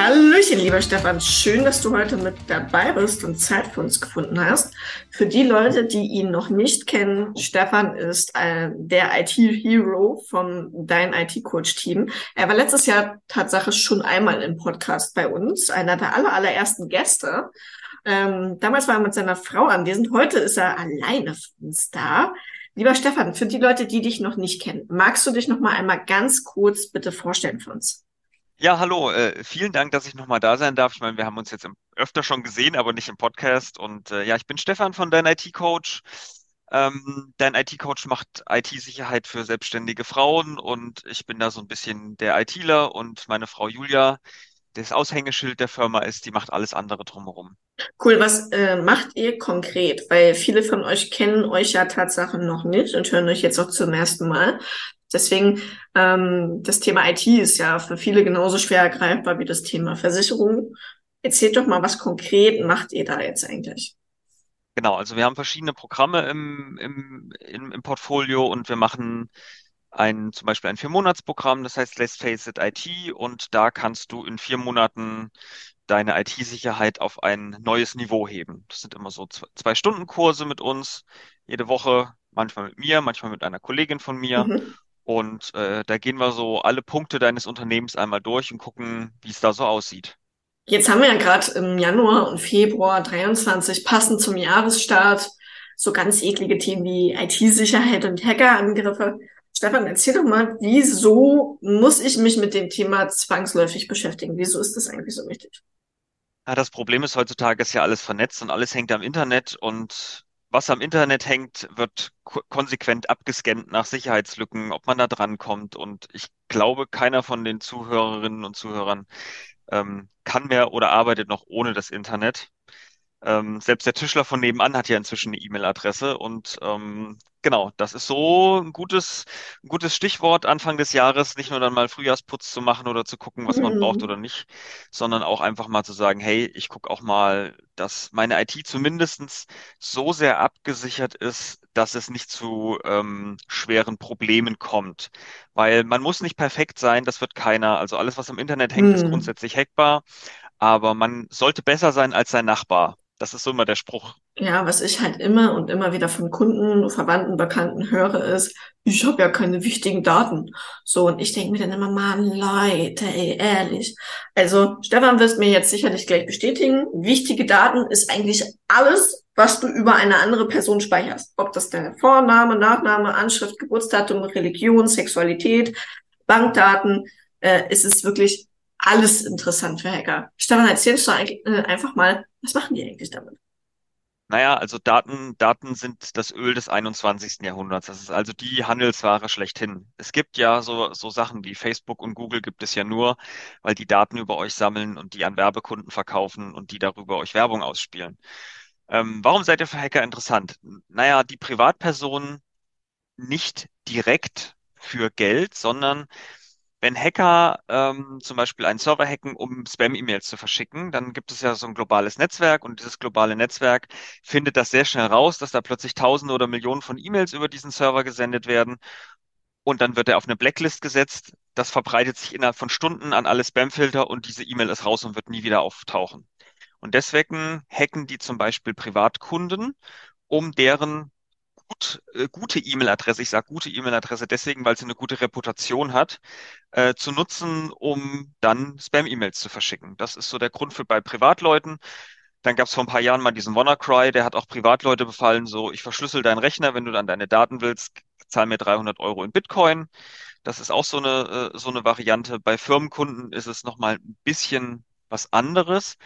Hallöchen, lieber Stefan. Schön, dass du heute mit dabei bist und Zeit für uns gefunden hast. Für die Leute, die ihn noch nicht kennen, Stefan ist äh, der IT-Hero vom Dein IT-Coach-Team. Er war letztes Jahr Tatsache schon einmal im Podcast bei uns, einer der aller, allerersten Gäste. Ähm, damals war er mit seiner Frau anwesend. Heute ist er alleine für uns da. Lieber Stefan, für die Leute, die dich noch nicht kennen, magst du dich noch mal einmal ganz kurz bitte vorstellen für uns? Ja, hallo. Äh, vielen Dank, dass ich nochmal da sein darf. Ich meine, wir haben uns jetzt öfter schon gesehen, aber nicht im Podcast. Und äh, ja, ich bin Stefan von Dein IT-Coach. Ähm, Dein IT-Coach macht IT-Sicherheit für selbstständige Frauen und ich bin da so ein bisschen der ITler und meine Frau Julia, das Aushängeschild der Firma ist, die macht alles andere drumherum. Cool, was äh, macht ihr konkret? Weil viele von euch kennen euch ja Tatsache noch nicht und hören euch jetzt auch zum ersten Mal. Deswegen, ähm, das Thema IT ist ja für viele genauso schwer ergreifbar wie das Thema Versicherung. Erzählt doch mal, was konkret macht ihr da jetzt eigentlich? Genau, also wir haben verschiedene Programme im, im, im, im Portfolio und wir machen ein, zum Beispiel ein Vier-Monats-Programm, das heißt Let's Face It IT und da kannst du in vier Monaten deine IT-Sicherheit auf ein neues Niveau heben. Das sind immer so zwei Stunden Kurse mit uns, jede Woche, manchmal mit mir, manchmal mit einer Kollegin von mir. Mhm. Und äh, da gehen wir so alle Punkte deines Unternehmens einmal durch und gucken, wie es da so aussieht. Jetzt haben wir ja gerade im Januar und Februar 23 passend zum Jahresstart so ganz eklige Themen wie IT-Sicherheit und Hackerangriffe. Stefan, erzähl doch mal, wieso muss ich mich mit dem Thema zwangsläufig beschäftigen? Wieso ist das eigentlich so wichtig? Ja, das Problem ist heutzutage ist ja alles vernetzt und alles hängt am Internet und was am Internet hängt, wird konsequent abgescannt nach Sicherheitslücken, ob man da drankommt. Und ich glaube, keiner von den Zuhörerinnen und Zuhörern ähm, kann mehr oder arbeitet noch ohne das Internet. Ähm, selbst der Tischler von nebenan hat ja inzwischen eine E-Mail-Adresse und ähm, genau, das ist so ein gutes, ein gutes Stichwort Anfang des Jahres, nicht nur dann mal Frühjahrsputz zu machen oder zu gucken, was man mhm. braucht oder nicht, sondern auch einfach mal zu sagen, hey, ich gucke auch mal, dass meine IT zumindestens so sehr abgesichert ist, dass es nicht zu ähm, schweren Problemen kommt. Weil man muss nicht perfekt sein, das wird keiner. Also alles, was im Internet hängt, mhm. ist grundsätzlich hackbar, aber man sollte besser sein als sein Nachbar. Das ist so immer der Spruch. Ja, was ich halt immer und immer wieder von Kunden, Verwandten, Bekannten höre, ist, ich habe ja keine wichtigen Daten. So, und ich denke mir dann immer, Mann, Leute, ey, ehrlich. Also, Stefan wirst mir jetzt sicherlich gleich bestätigen, wichtige Daten ist eigentlich alles, was du über eine andere Person speicherst. Ob das deine Vorname, Nachname, Anschrift, Geburtsdatum, Religion, Sexualität, Bankdaten, äh, ist es wirklich alles interessant für Hacker. Stefan, erzähl uns doch äh, einfach mal, was machen die eigentlich damit? Naja, also Daten, Daten sind das Öl des 21. Jahrhunderts. Das ist also die Handelsware schlechthin. Es gibt ja so, so Sachen wie Facebook und Google gibt es ja nur, weil die Daten über euch sammeln und die an Werbekunden verkaufen und die darüber euch Werbung ausspielen. Ähm, warum seid ihr für Hacker interessant? Naja, die Privatpersonen nicht direkt für Geld, sondern wenn Hacker ähm, zum Beispiel einen Server hacken, um Spam-E-Mails zu verschicken, dann gibt es ja so ein globales Netzwerk und dieses globale Netzwerk findet das sehr schnell raus, dass da plötzlich Tausende oder Millionen von E-Mails über diesen Server gesendet werden und dann wird er auf eine Blacklist gesetzt. Das verbreitet sich innerhalb von Stunden an alle Spam-Filter und diese E-Mail ist raus und wird nie wieder auftauchen. Und deswegen hacken die zum Beispiel Privatkunden, um deren gut, äh, gute E-Mail-Adresse, ich sage gute E-Mail-Adresse deswegen, weil sie eine gute Reputation hat, äh, zu nutzen, um dann Spam-E-Mails zu verschicken. Das ist so der Grund für bei Privatleuten. Dann gab es vor ein paar Jahren mal diesen WannaCry, der hat auch Privatleute befallen, so ich verschlüssel deinen Rechner, wenn du dann deine Daten willst, zahl mir 300 Euro in Bitcoin. Das ist auch so eine, äh, so eine Variante. Bei Firmenkunden ist es nochmal ein bisschen was anderes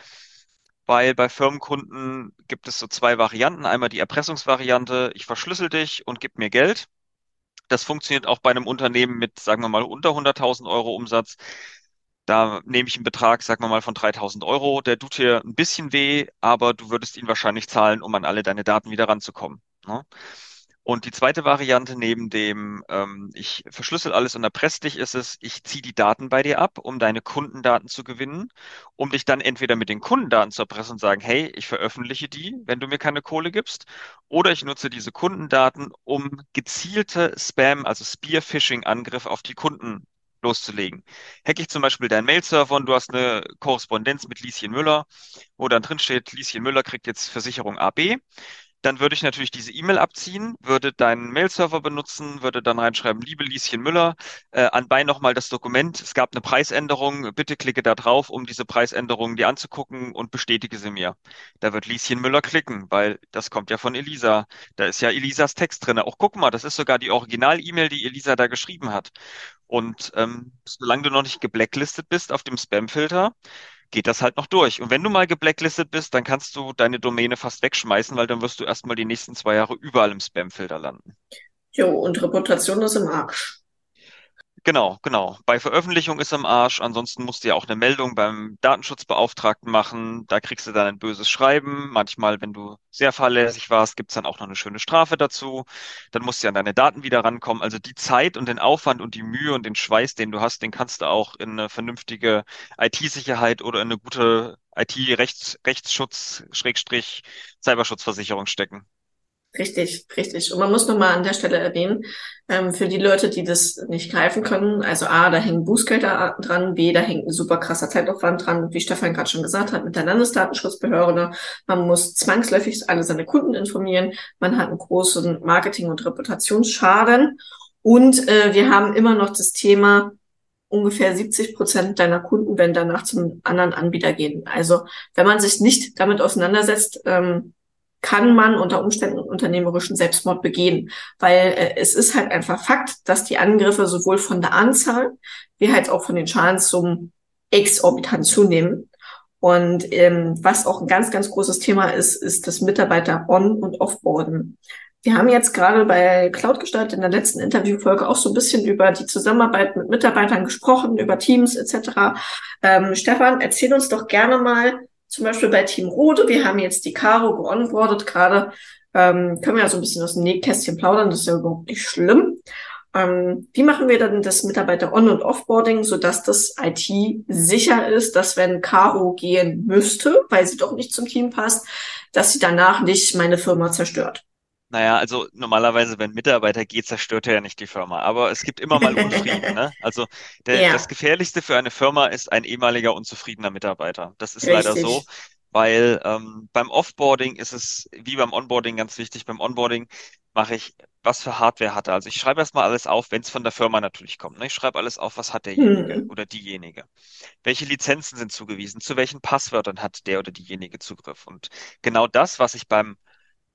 weil bei Firmenkunden gibt es so zwei Varianten. Einmal die Erpressungsvariante, ich verschlüssel dich und gib mir Geld. Das funktioniert auch bei einem Unternehmen mit, sagen wir mal, unter 100.000 Euro Umsatz. Da nehme ich einen Betrag, sagen wir mal, von 3.000 Euro. Der tut dir ein bisschen weh, aber du würdest ihn wahrscheinlich zahlen, um an alle deine Daten wieder ranzukommen. Ne? Und die zweite Variante neben dem, ähm, ich verschlüssel alles und erpresse dich, ist es, ich ziehe die Daten bei dir ab, um deine Kundendaten zu gewinnen, um dich dann entweder mit den Kundendaten zu erpressen und sagen, hey, ich veröffentliche die, wenn du mir keine Kohle gibst, oder ich nutze diese Kundendaten, um gezielte Spam, also Spear-Phishing-Angriffe auf die Kunden loszulegen. Hack ich zum Beispiel deinen Mail-Server und du hast eine Korrespondenz mit Lieschen Müller, wo dann drin steht, Lieschen Müller kriegt jetzt Versicherung AB dann würde ich natürlich diese E-Mail abziehen, würde deinen Mail-Server benutzen, würde dann reinschreiben, liebe Lieschen Müller, äh, anbei nochmal das Dokument, es gab eine Preisänderung, bitte klicke da drauf, um diese Preisänderung dir anzugucken und bestätige sie mir. Da wird Lieschen Müller klicken, weil das kommt ja von Elisa. Da ist ja Elisas Text drin. Auch guck mal, das ist sogar die Original-E-Mail, die Elisa da geschrieben hat. Und ähm, solange du noch nicht geblacklistet bist auf dem Spam-Filter, geht das halt noch durch. Und wenn du mal geblacklistet bist, dann kannst du deine Domäne fast wegschmeißen, weil dann wirst du erstmal die nächsten zwei Jahre überall im Spamfilter landen. Jo, und Reputation ist im Arsch. Genau, genau. Bei Veröffentlichung ist am Arsch. Ansonsten musst du ja auch eine Meldung beim Datenschutzbeauftragten machen. Da kriegst du dann ein böses Schreiben. Manchmal, wenn du sehr fahrlässig warst, gibt's dann auch noch eine schöne Strafe dazu. Dann musst du an deine Daten wieder rankommen. Also die Zeit und den Aufwand und die Mühe und den Schweiß, den du hast, den kannst du auch in eine vernünftige IT-Sicherheit oder in eine gute IT-Rechtsschutz, Schrägstrich, Cyberschutzversicherung stecken. Richtig, richtig. Und man muss nochmal an der Stelle erwähnen, ähm, für die Leute, die das nicht greifen können, also A, da hängen Bußgelder dran, B, da hängt ein super krasser Zeitaufwand dran, wie Stefan gerade schon gesagt hat, mit der Landesdatenschutzbehörde. Man muss zwangsläufig alle seine Kunden informieren. Man hat einen großen Marketing- und Reputationsschaden. Und äh, wir haben immer noch das Thema, ungefähr 70 Prozent deiner Kunden werden danach zum anderen Anbieter gehen. Also wenn man sich nicht damit auseinandersetzt, ähm, kann man unter Umständen unternehmerischen Selbstmord begehen, weil äh, es ist halt einfach Fakt, dass die Angriffe sowohl von der Anzahl wie halt auch von den Schadenssummen exorbitant zunehmen. Und ähm, was auch ein ganz, ganz großes Thema ist, ist das Mitarbeiter on- und offboarden. Wir haben jetzt gerade bei Cloudgestalt in der letzten Interviewfolge auch so ein bisschen über die Zusammenarbeit mit Mitarbeitern gesprochen, über Teams etc. Ähm, Stefan, erzähl uns doch gerne mal, zum Beispiel bei Team Rode, wir haben jetzt die Caro geonboardet gerade, ähm, können wir ja so ein bisschen aus dem Nähkästchen plaudern, das ist ja überhaupt nicht schlimm. Ähm, wie machen wir dann das Mitarbeiter-On- und Offboarding, sodass das IT sicher ist, dass wenn Caro gehen müsste, weil sie doch nicht zum Team passt, dass sie danach nicht meine Firma zerstört? Naja, also normalerweise, wenn Mitarbeiter geht, zerstört er ja nicht die Firma. Aber es gibt immer mal Unfrieden, ne? Also der, Ja, das Gefährlichste für eine Firma ist ein ehemaliger unzufriedener Mitarbeiter. Das ist leider so, richtig. weil ähm, beim Offboarding ist es wie beim Onboarding ganz wichtig. Beim Onboarding mache ich, was für Hardware hat er. Also ich schreibe erstmal alles auf, wenn es von der Firma natürlich kommt. Ne? Ich schreibe alles auf, was hat derjenige Hm. oder diejenige. Welche Lizenzen sind zugewiesen? Zu welchen Passwörtern hat der oder diejenige Zugriff? Und genau das, was ich beim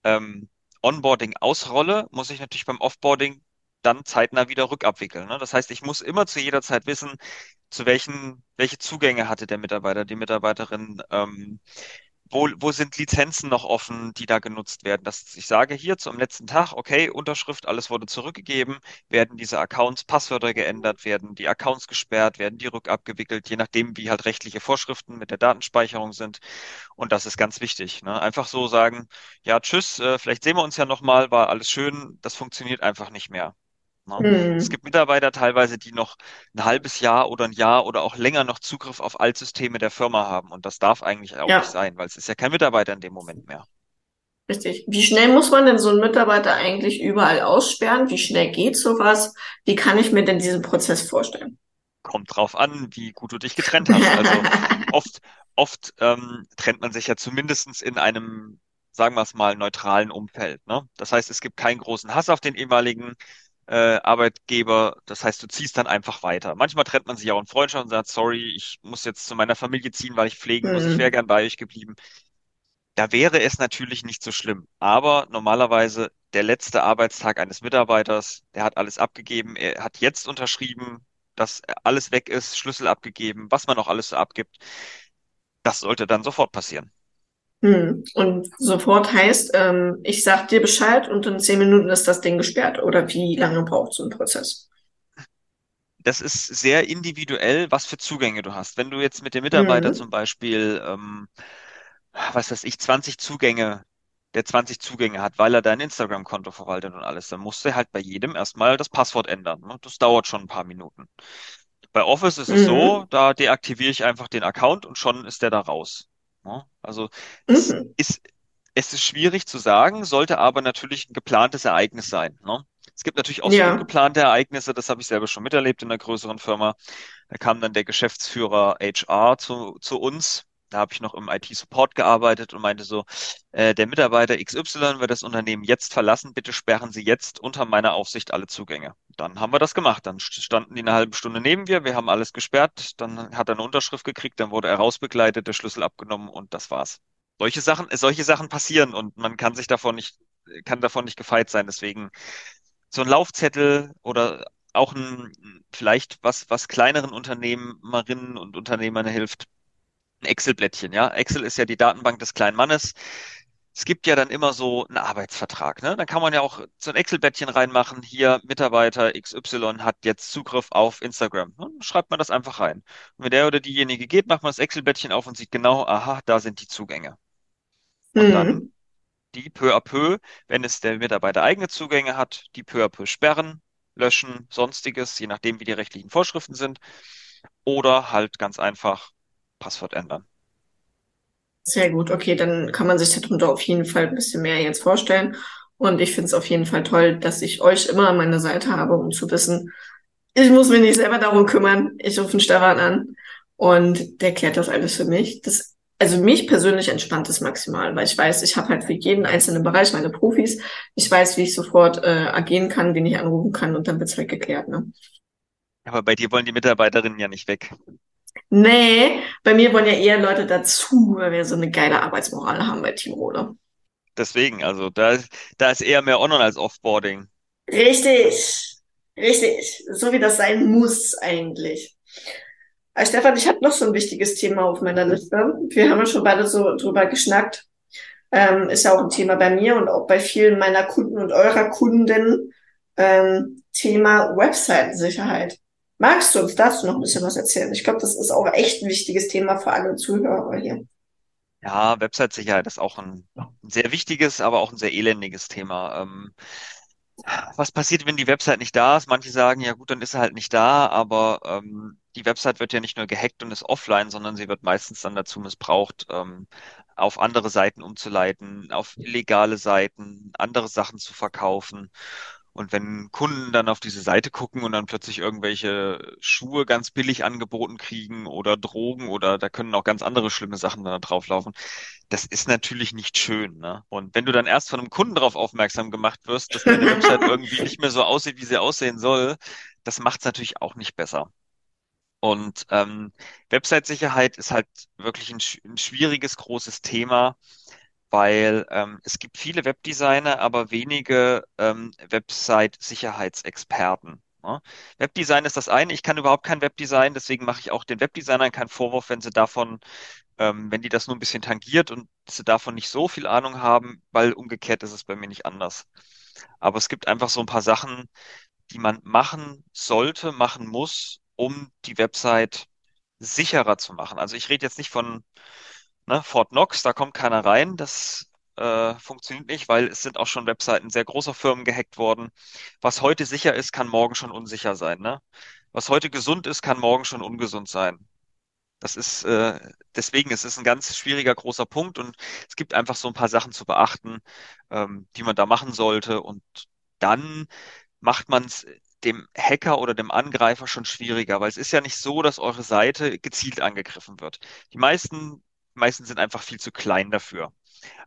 ähm, Onboarding ausrolle, muss ich natürlich beim Offboarding dann zeitnah wieder rückabwickeln. Ne? Das heißt, ich muss immer zu jeder Zeit wissen, zu welchen, welche Zugänge hatte der Mitarbeiter, die Mitarbeiterin, ähm, wo, wo sind Lizenzen noch offen, die da genutzt werden? Dass ich sage, hier zum letzten Tag, okay, Unterschrift, alles wurde zurückgegeben, werden diese Accounts, Passwörter geändert, werden die Accounts gesperrt, werden die rückabgewickelt, je nachdem, wie halt rechtliche Vorschriften mit der Datenspeicherung sind. Und das ist ganz wichtig. Ne? Einfach so sagen, ja, tschüss, äh, vielleicht sehen wir uns ja nochmal, war alles schön, das funktioniert einfach nicht mehr. Ne? Es Hm. gibt Mitarbeiter teilweise, die noch ein halbes Jahr oder ein Jahr oder auch länger noch Zugriff auf Altsysteme der Firma haben. Und das darf eigentlich auch nicht Ja, sein, weil es ist ja kein Mitarbeiter in dem Moment mehr. richtig. Wie schnell muss man denn so einen Mitarbeiter eigentlich überall aussperren? Wie schnell geht sowas? Wie kann ich mir denn diesen Prozess vorstellen? Kommt drauf an, wie gut du dich getrennt hast. Also oft, oft ähm, trennt man sich ja zumindestens in einem, sagen wir es mal, neutralen Umfeld. Ne? Das heißt, es gibt keinen großen Hass auf den ehemaligen äh, Arbeitgeber. Das heißt, du ziehst dann einfach weiter. Manchmal trennt man sich auch in Freundschaft und sagt, sorry, ich muss jetzt zu meiner Familie ziehen, weil ich pflegen muss. Ich wäre Hm. gern bei euch geblieben. Da wäre es natürlich nicht so schlimm. Aber normalerweise der letzte Arbeitstag eines Mitarbeiters, der hat alles abgegeben, er hat jetzt unterschrieben, dass alles weg ist, Schlüssel abgegeben, was man noch alles so abgibt. Das sollte dann sofort passieren. Hm. Und sofort heißt, ähm, ich sag dir Bescheid und in zehn Minuten ist das Ding gesperrt. Oder wie lange braucht so ein Prozess? Das ist sehr individuell, was für Zugänge du hast. Wenn du jetzt mit dem Mitarbeiter Hm. zum Beispiel, ähm, was weiß ich, 20 Zugänge, der 20 Zugänge hat, weil er dein Instagram-Konto verwaltet und alles, dann musst du halt bei jedem erstmal das Passwort ändern. Ne? Das dauert schon ein paar Minuten. Bei Office ist es so, Mhm. da deaktiviere ich einfach den Account und schon ist der da raus. Ne? Also es Mhm. ist, es ist schwierig zu sagen, sollte aber natürlich ein geplantes Ereignis sein. Ne? Es gibt natürlich auch so Ja, ungeplante Ereignisse, das habe ich selber schon miterlebt in einer größeren Firma. Da kam dann der Geschäftsführer HR zu, zu uns. Da habe ich noch im IT-Support gearbeitet und meinte so, äh, der Mitarbeiter XY wird das Unternehmen jetzt verlassen, bitte sperren Sie jetzt unter meiner Aufsicht alle Zugänge. Dann haben wir das gemacht. Dann standen die eine halbe Stunde neben mir, wir haben alles gesperrt, dann hat er eine Unterschrift gekriegt, dann wurde er rausbegleitet, der Schlüssel abgenommen und das war's. Solche Sachen, solche Sachen passieren und man kann sich davon nicht, kann davon nicht gefeit sein. Deswegen so ein Laufzettel oder auch ein, vielleicht was, was kleineren Unternehmerinnen und Unternehmern hilft, Excel-Blättchen, ja. Excel ist ja die Datenbank des kleinen Mannes. Es gibt ja dann immer so einen Arbeitsvertrag, ne? Dann kann man ja auch so ein Excel-Blättchen reinmachen. Hier, Mitarbeiter XY hat jetzt Zugriff auf Instagram. Dann schreibt man das einfach rein. Und wenn der oder diejenige geht, macht man das Excel-Blättchen auf und sieht genau, aha, da sind die Zugänge. Und dann hm. die peu à peu, wenn es der Mitarbeiter eigene Zugänge hat, die peu à peu sperren, löschen, sonstiges, je nachdem, wie die rechtlichen Vorschriften sind, oder halt ganz einfach Passwort ändern. Sehr gut. Okay, dann kann man sich darunter auf jeden Fall ein bisschen mehr jetzt vorstellen. Und ich finde es auf jeden Fall toll, dass ich euch immer an meiner Seite habe, um zu wissen, ich muss mich nicht selber darum kümmern. Ich rufe den Stefan an und der klärt das alles für mich. Das, also mich persönlich entspannt es maximal, weil ich weiß, ich habe halt für jeden einzelnen Bereich meine Profis. Ich weiß, wie ich sofort äh, agieren kann, wen ich anrufen kann und dann wird's halt geklärt. Ne? Aber bei dir wollen die Mitarbeiterinnen ja nicht weg. Nee, bei mir wollen ja eher Leute dazu, weil wir so eine geile Arbeitsmoral haben bei Team Rode. Deswegen, also da, ist- da ist eher mehr On- als Offboarding. Richtig, richtig. So wie das sein muss eigentlich. Aber Stefan, ich habe noch so ein wichtiges Thema auf meiner Liste. Wir haben ja schon beide so drüber geschnackt. Ähm, ist ja auch ein Thema bei mir und auch bei vielen meiner Kunden und eurer Kunden. Ähm, Thema Webseitensicherheit. Magst du uns dazu noch ein bisschen was erzählen? Ich glaube, das ist auch echt ein wichtiges Thema für alle Zuhörer hier. Ja, Website-Sicherheit ist auch ein, sehr wichtiges, aber auch ein sehr elendiges Thema. Ähm, was passiert, wenn die Website nicht da ist? Manche sagen, ja gut, dann ist sie halt nicht da, aber ähm, die Website wird ja nicht nur gehackt und ist offline, sondern sie wird meistens dann dazu missbraucht, ähm, auf andere Seiten umzuleiten, auf illegale Seiten, andere Sachen zu verkaufen. Und wenn Kunden dann auf diese Seite gucken und dann plötzlich irgendwelche Schuhe ganz billig angeboten kriegen oder Drogen oder da können auch ganz andere schlimme Sachen da drauflaufen, das ist natürlich nicht schön, ne? Und wenn du dann erst von einem Kunden darauf aufmerksam gemacht wirst, dass deine Website irgendwie nicht mehr so aussieht, wie sie aussehen soll, das macht es natürlich auch nicht besser. Und ähm, Website-Sicherheit ist halt wirklich ein, ein schwieriges, großes Thema, weil ähm, es gibt viele Webdesigner, aber wenige ähm, Website-Sicherheitsexperten. Ne? Webdesign ist das eine. Ich kann überhaupt kein Webdesign, deswegen mache ich auch den Webdesignern keinen Vorwurf, wenn sie davon, ähm, wenn die das nur ein bisschen tangiert und sie davon nicht so viel Ahnung haben, weil umgekehrt ist es bei mir nicht anders. Aber es gibt einfach so ein paar Sachen, die man machen sollte, machen muss, um die Website sicherer zu machen. Also ich rede jetzt nicht von ne, Fort Knox, da kommt keiner rein. Das äh, funktioniert nicht, weil es sind auch schon Webseiten sehr großer Firmen gehackt worden. Was heute sicher ist, kann morgen schon unsicher sein, ne? Was heute gesund ist, kann morgen schon ungesund sein. Das ist äh, deswegen, es ist ein ganz schwieriger großer Punkt und es gibt einfach so ein paar Sachen zu beachten, ähm, die man da machen sollte. Und dann macht man es dem Hacker oder dem Angreifer schon schwieriger, weil es ist ja nicht so, dass eure Seite gezielt angegriffen wird. Die meisten, meisten sind einfach viel zu klein dafür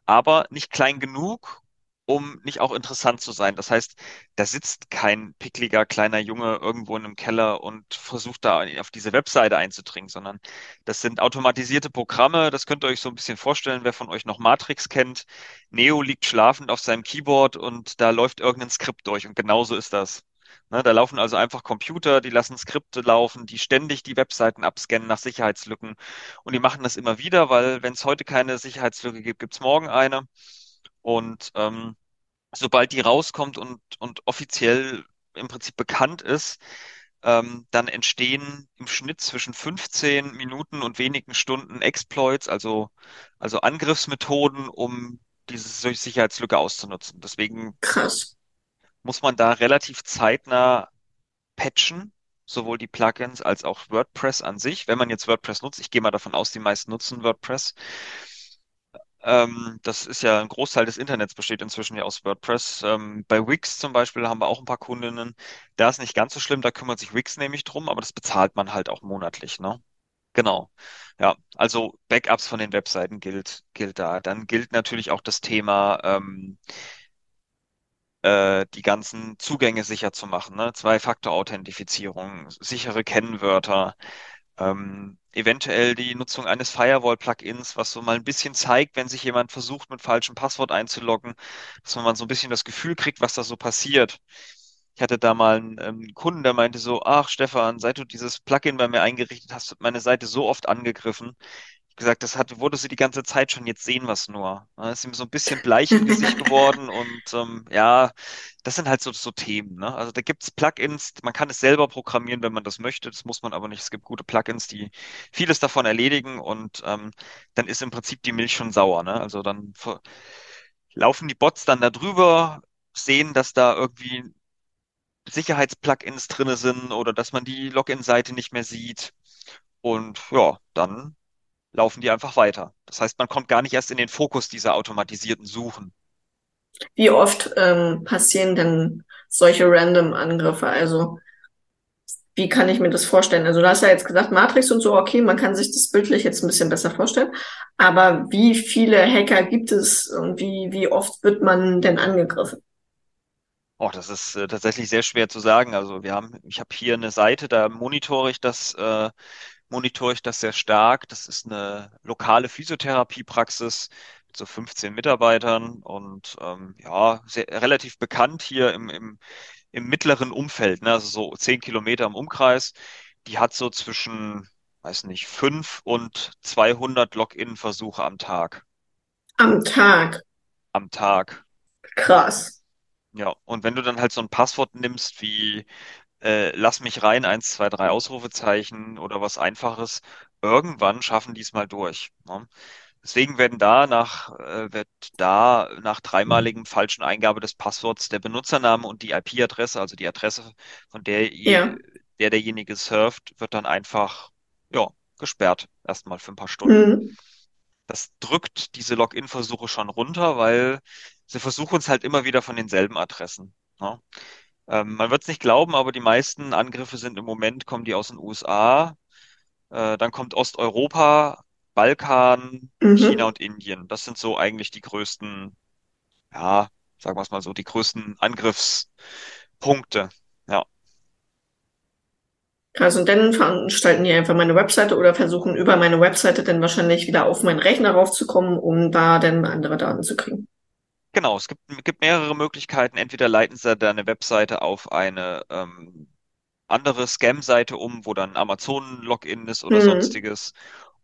aber nicht klein genug, um nicht auch interessant zu sein. Das heißt, da sitzt kein pickliger kleiner Junge irgendwo in einem Keller und versucht da auf diese Webseite einzudringen, sondern das sind automatisierte Programme. Das könnt ihr euch so ein bisschen vorstellen, wer von euch noch Matrix kennt. Neo liegt schlafend auf seinem Keyboard und da läuft irgendein Skript durch und genauso ist das. Ne, da laufen also einfach Computer, die lassen Skripte laufen, die ständig die Webseiten abscannen nach Sicherheitslücken. Und die machen das immer wieder, weil wenn es heute keine Sicherheitslücke gibt, gibt es morgen eine. Und ähm, sobald die rauskommt und, und offiziell im Prinzip bekannt ist, ähm, dann entstehen im Schnitt zwischen 15 Minuten und wenigen Stunden Exploits, also, also Angriffsmethoden, um diese Sicherheitslücke auszunutzen. Deswegen Krass. Muss man da relativ zeitnah patchen, sowohl die Plugins als auch WordPress an sich. Wenn man jetzt WordPress nutzt, ich gehe mal davon aus, die meisten nutzen WordPress, Ähm, das ist ja ein Großteil des Internets besteht inzwischen ja aus WordPress. Ähm, bei Wix zum Beispiel haben wir auch ein paar Kundinnen. Da ist nicht ganz so schlimm, da kümmert sich Wix nämlich drum, aber das bezahlt man halt auch monatlich, ne? Genau. Ja, also Backups von den Webseiten gilt, gilt da. Dann gilt natürlich auch das Thema, ähm, äh, die ganzen Zugänge sicher zu machen, ne? Zwei-Faktor-Authentifizierung, sichere Kennwörter, ähm, eventuell die Nutzung eines Firewall-Plugins, was so mal ein bisschen zeigt, wenn sich jemand versucht, mit falschem Passwort einzuloggen, dass man so ein bisschen das Gefühl kriegt, was da so passiert. Ich hatte da mal einen, ähm, Kunden, der meinte so, ach Stefan, seit du dieses Plugin bei mir eingerichtet hast, wird meine Seite so oft angegriffen. Gesagt, das hat, wurde sie die ganze Zeit schon, jetzt sehen wir es nur. Da ist ihm so ein bisschen bleich im Gesicht geworden und ähm, ja, das sind halt so, so Themen. Ne? Also da gibt's Plugins, man kann es selber programmieren, wenn man das möchte, das muss man aber nicht. Es gibt gute Plugins, die vieles davon erledigen und ähm, dann ist im Prinzip die Milch schon sauer. Ne? Also dann laufen die Bots dann da drüber, sehen, dass da irgendwie Sicherheitsplugins drinne sind oder dass man die Login-Seite nicht mehr sieht. Und ja, dann laufen die einfach weiter. Das heißt, man kommt gar nicht erst in den Fokus dieser automatisierten Suchen. Wie oft ähm, passieren denn solche Random-Angriffe? Also wie kann ich mir das vorstellen? Also du hast ja jetzt gesagt, Matrix und so, okay, man kann sich das bildlich jetzt ein bisschen besser vorstellen. Aber wie viele Hacker gibt es und wie, wie oft wird man denn angegriffen? Oh, das ist äh, tatsächlich sehr schwer zu sagen. Also wir haben, ich habe hier eine Seite, da monitore ich das, äh, monitore ich das sehr stark. Das ist eine lokale Physiotherapiepraxis mit so 15 Mitarbeitern und ähm, ja, sehr, relativ bekannt hier im, im, im mittleren Umfeld, ne? Also so 10 Kilometer im Umkreis. Die hat so zwischen, weiß nicht, 5 und 200 Login-Versuche am Tag. Am Tag. Am Tag. Krass. Ja, und wenn du dann halt so ein Passwort nimmst wie äh, lass mich rein, eins, zwei, drei Ausrufezeichen oder was Einfaches. Irgendwann schaffen die es mal durch. Ne? Deswegen werden da nach, äh, wird da nach dreimaligem falschen Eingabe des Passworts der Benutzername und die IP-Adresse, also die Adresse, von der Ja. der derjenige surft, wird dann einfach, ja, gesperrt. Erstmal für ein paar Stunden. Hm. Das drückt diese Login-Versuche schon runter, weil sie versuchen es halt immer wieder von denselben Adressen. Ne? Ähm, man wird es nicht glauben, aber die meisten Angriffe sind im Moment, kommen die aus den USA, äh, dann kommt Osteuropa, Balkan, China Mhm. und Indien. Das sind so eigentlich die größten, ja, sagen wir es mal so, die größten Angriffspunkte. Ja, Krass. Und dann veranstalten die einfach meine Webseite oder versuchen über meine Webseite dann wahrscheinlich wieder auf meinen Rechner raufzukommen, um da dann andere Daten zu kriegen. Genau. Es gibt, gibt mehrere Möglichkeiten. Entweder leiten sie deine Webseite auf eine ähm, andere Scam-Seite um, wo dann Amazon-Login ist oder Hm. sonstiges.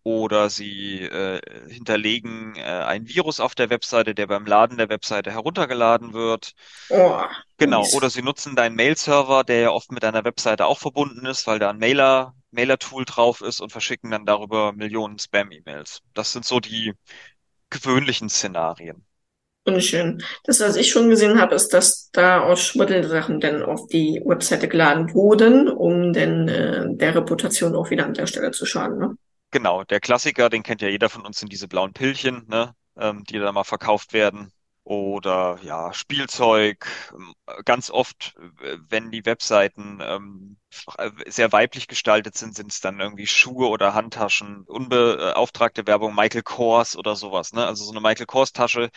Oder sie äh, hinterlegen äh, ein Virus auf der Webseite, der beim Laden der Webseite heruntergeladen wird. Oh, Genau. mies. Oder sie nutzen deinen Mail-Server, der ja oft mit deiner Webseite auch verbunden ist, weil da ein Mailer, Mailer-Tool drauf ist und verschicken dann darüber Millionen Spam-E-Mails. Das sind so die gewöhnlichen Szenarien. Unschön. Das, was ich schon gesehen habe, ist, dass da aus Schmuddelsachen dann auf die Webseite geladen wurden, um dann äh, der Reputation auch wieder an der Stelle zu schaden, ne? Genau, der Klassiker, den kennt ja jeder von uns, sind diese blauen Pillchen, ne, ähm, die da mal verkauft werden. Oder ja, Spielzeug. Ähm, Ganz oft, äh, wenn die Webseiten ähm, äh, sehr weiblich gestaltet sind, sind es dann irgendwie Schuhe oder Handtaschen, unbeauftragte Werbung, Michael Kors oder sowas, ne? Also so eine Michael Kors Tasche.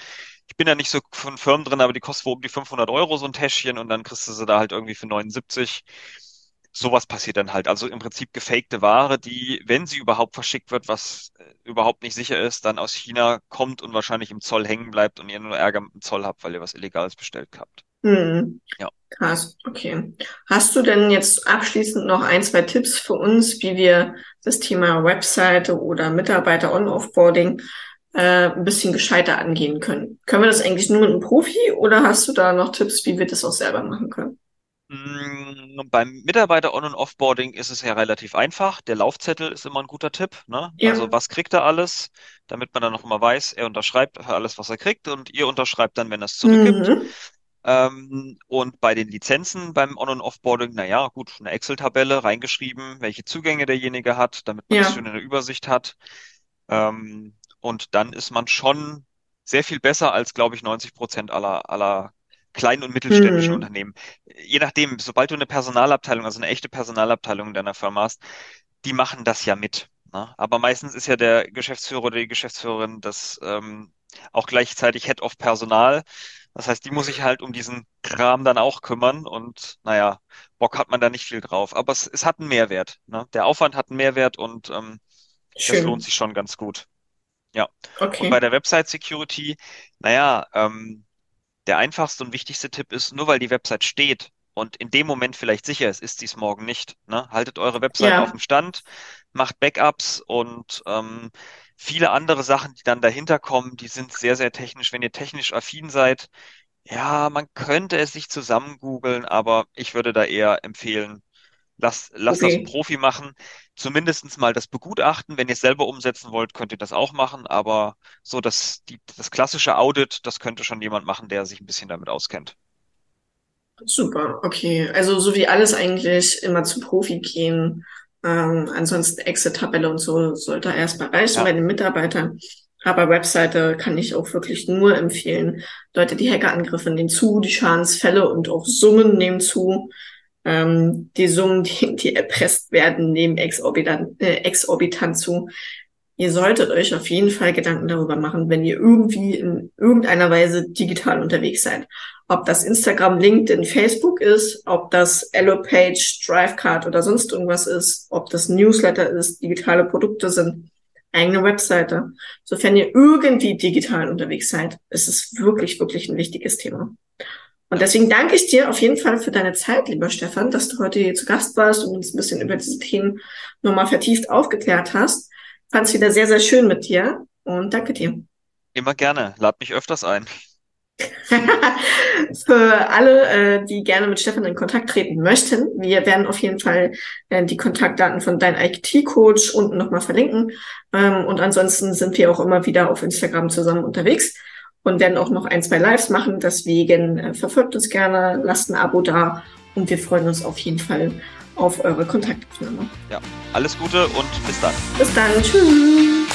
Ich bin da nicht so von Firmen drin, aber die kostet wohl um die 500 Euro so ein Täschchen und dann kriegst du sie da halt irgendwie für 79. Sowas passiert dann halt. Also im Prinzip gefakte Ware, die, wenn sie überhaupt verschickt wird, was äh, überhaupt nicht sicher ist, dann aus China kommt und wahrscheinlich im Zoll hängen bleibt und ihr nur Ärger mit dem Zoll habt, weil ihr was Illegales bestellt habt. Hm. Ja. Krass, okay. Hast du denn jetzt abschließend noch ein, zwei Tipps für uns, wie wir das Thema Webseite oder Mitarbeiter On-Offboarding äh, ein bisschen gescheiter angehen können? Können wir das eigentlich nur mit einem Profi oder hast du da noch Tipps, wie wir das auch selber machen können? Mm, Beim Mitarbeiter-On- und Offboarding ist es ja relativ einfach. Der Laufzettel ist immer ein guter Tipp, ne? Also Ja. was kriegt er alles, damit man dann noch immer weiß, er unterschreibt alles, was er kriegt und ihr unterschreibt dann, wenn er es zurückgibt. Mhm. Ähm, und bei den Lizenzen beim On- und Offboarding, naja, gut, eine Excel-Tabelle reingeschrieben, welche Zugänge derjenige hat, damit man das Ja. schön in der Übersicht hat. Ähm, und dann ist man schon sehr viel besser als, glaube ich, 90 Prozent aller, aller kleinen und mittelständischen Mhm. Unternehmen. Je nachdem, sobald du eine Personalabteilung, also eine echte Personalabteilung in deiner Firma hast, die machen das ja mit. Ne? Aber meistens ist ja der Geschäftsführer oder die Geschäftsführerin das ähm, auch gleichzeitig Head of Personal. Das heißt, die muss sich halt um diesen Kram dann auch kümmern und naja, Bock hat man da nicht viel drauf. Aber es, es hat einen Mehrwert. Ne? Der Aufwand hat einen Mehrwert und ähm, das lohnt sich schon ganz gut. Ja. Und bei Okay. der Website Security, naja, ähm, der einfachste und wichtigste Tipp ist, nur weil die Website steht und in dem Moment vielleicht sicher ist, ist sie es morgen nicht. Ne? Haltet eure Website auf dem Ja, Stand, macht Backups und ähm, viele andere Sachen, die dann dahinter kommen, die sind sehr, sehr technisch. Wenn ihr technisch affin seid, ja, man könnte es sich zusammen googeln, aber ich würde da eher empfehlen, lasst, lasst das ein Profi. Machen. Zumindestens mal das Begutachten. Wenn ihr es selber umsetzen wollt, könnt ihr das auch machen, aber so das, die, das klassische Audit, das könnte schon jemand machen, der sich ein bisschen damit auskennt. Super, okay. Also so wie alles eigentlich immer zu Profi gehen. Ähm, ansonsten Excel-Tabelle und so sollte erstmal reichen Ja, bei den Mitarbeitern. Aber Webseite kann ich auch wirklich nur empfehlen. Leute, die Hackerangriffe nehmen zu, die Schadensfälle und auch Summen nehmen zu. Ähm, die Summen, die, die erpresst werden, nehmen exorbitant, äh, exorbitant zu. Ihr solltet euch auf jeden Fall Gedanken darüber machen, wenn ihr irgendwie in irgendeiner Weise digital unterwegs seid. Ob das Instagram, LinkedIn, Facebook ist, ob das Elopage, Drivecard oder sonst irgendwas ist, ob das Newsletter ist, digitale Produkte sind, eigene Webseite. Sofern ihr irgendwie digital unterwegs seid, ist es wirklich, wirklich ein wichtiges Thema. Und deswegen danke ich dir auf jeden Fall für deine Zeit, lieber Stefan, dass du heute hier zu Gast warst und uns ein bisschen über diese Themen nochmal vertieft aufgeklärt hast. Fand es wieder sehr, sehr schön mit dir und danke dir. Immer gerne. Lad mich öfters ein. Für alle, äh, die gerne mit Stefan in Kontakt treten möchten, wir werden auf jeden Fall äh, die Kontaktdaten von deinem IT-Coach unten nochmal verlinken. Ähm, und ansonsten sind wir auch immer wieder auf Instagram zusammen unterwegs und werden auch noch ein, zwei Lives machen. Deswegen äh, verfolgt uns gerne, lasst ein Abo da und wir freuen uns auf jeden Fall auf eure Kontaktaufnahme. Ja, alles Gute und bis dann. Bis dann, tschüss.